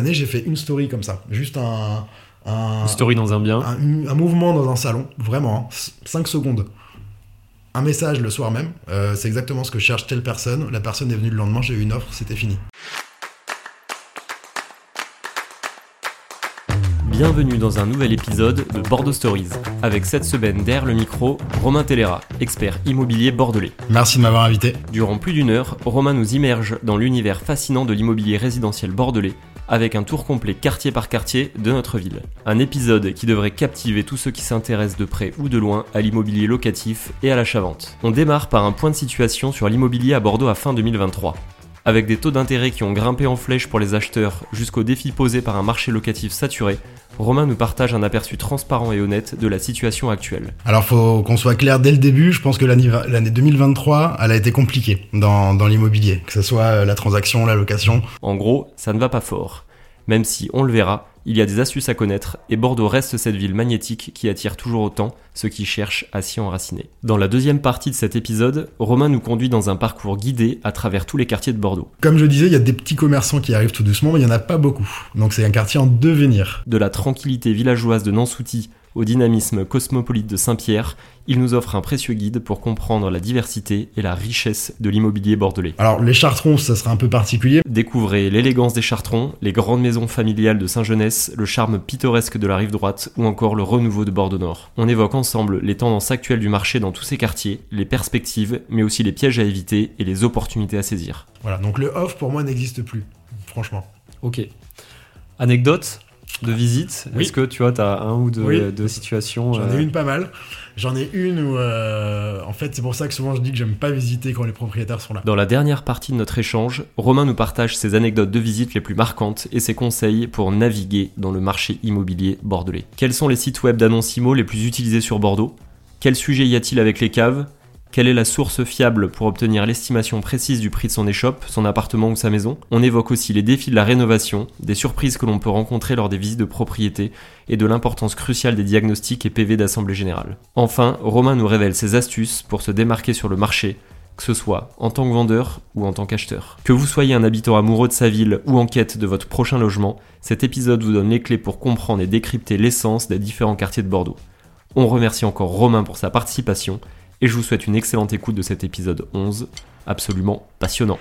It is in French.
L'année, j'ai fait une story comme ça, juste un, un, Une story dans un bien. un, un mouvement dans un salon, vraiment, 5 secondes. Un message le soir même, euh, c'est exactement ce que cherche telle personne. La personne est venue le lendemain, j'ai eu une offre, c'était fini. Bienvenue dans un nouvel épisode de Bordeaux Stories. Avec cette semaine derrière le micro, Romain Tellera, expert immobilier bordelais. Merci de m'avoir invité. Durant plus d'une heure, Romain nous immerge dans l'univers fascinant de l'immobilier résidentiel bordelais, avec un tour complet quartier par quartier de notre ville. Un épisode qui devrait captiver tous ceux qui s'intéressent de près ou de loin à l'immobilier locatif et à l'achat-vente. On démarre par un point de situation sur l'immobilier à Bordeaux à fin 2023. Avec des taux d'intérêt qui ont grimpé en flèche pour les acheteurs jusqu'aux défis posés par un marché locatif saturé, Romain nous partage un aperçu transparent et honnête de la situation actuelle. Alors, faut qu'on soit clair dès le début. Je pense que l'année l'année 2023, elle a été compliquée dans, dans l'immobilier, que ce soit euh, la transaction, la location. En gros, ça ne va pas fort. Même si, on le verra, il y a des astuces à connaître et Bordeaux reste cette ville magnétique qui attire toujours autant ceux qui cherchent à s'y enraciner. Dans la deuxième partie de cet épisode, Romain nous conduit dans un parcours guidé à travers tous les quartiers de Bordeaux. Comme je disais, il y a des petits commerçants qui arrivent tout doucement, mais il n'y en a pas beaucoup. Donc, c'est un quartier en devenir. De la tranquillité villageoise de Nansouty au dynamisme cosmopolite de Saint-Pierre, il nous offre un précieux guide pour comprendre la diversité et la richesse de l'immobilier bordelais. Alors, les chartrons, ça sera un peu particulier. Découvrez l'élégance des chartrons, les grandes maisons familiales de Saint-Genès, le charme pittoresque de la rive droite ou encore le renouveau de Bordeaux-Nord. On évoque ensemble les tendances actuelles du marché dans tous ces quartiers, les perspectives, mais aussi les pièges à éviter et les opportunités à saisir. Voilà, donc le off pour moi n'existe plus, franchement. Ok. Anecdote de visite Oui. Est-ce que tu vois, tu as un ou deux, Oui. deux situations J'en euh, ai une pas mal. J'en ai une où, euh, en fait, c'est pour ça que souvent je dis que j'aime pas visiter quand les propriétaires sont là. Dans la dernière partie de notre échange, Romain nous partage ses anecdotes de visite les plus marquantes et ses conseils pour naviguer dans le marché immobilier bordelais. Quels sont les sites web d'annonces IMO les plus utilisés sur Bordeaux? Quel sujet y a-t-il avec les caves? Quelle est la source fiable pour obtenir l'estimation précise du prix de son échoppe, son appartement ou sa maison On évoque aussi les défis de la rénovation, des surprises que l'on peut rencontrer lors des visites de propriété et de l'importance cruciale des diagnostics et PV d'Assemblée Générale. Enfin, Romain nous révèle ses astuces pour se démarquer sur le marché que ce soit en tant que vendeur ou en tant qu'acheteur. Que vous soyez un habitant amoureux de sa ville ou en quête de votre prochain logement, cet épisode vous donne les clés pour comprendre et décrypter l'essence des différents quartiers de Bordeaux. On remercie encore Romain pour sa participation et je vous souhaite une excellente écoute de cet épisode 11, absolument passionnant.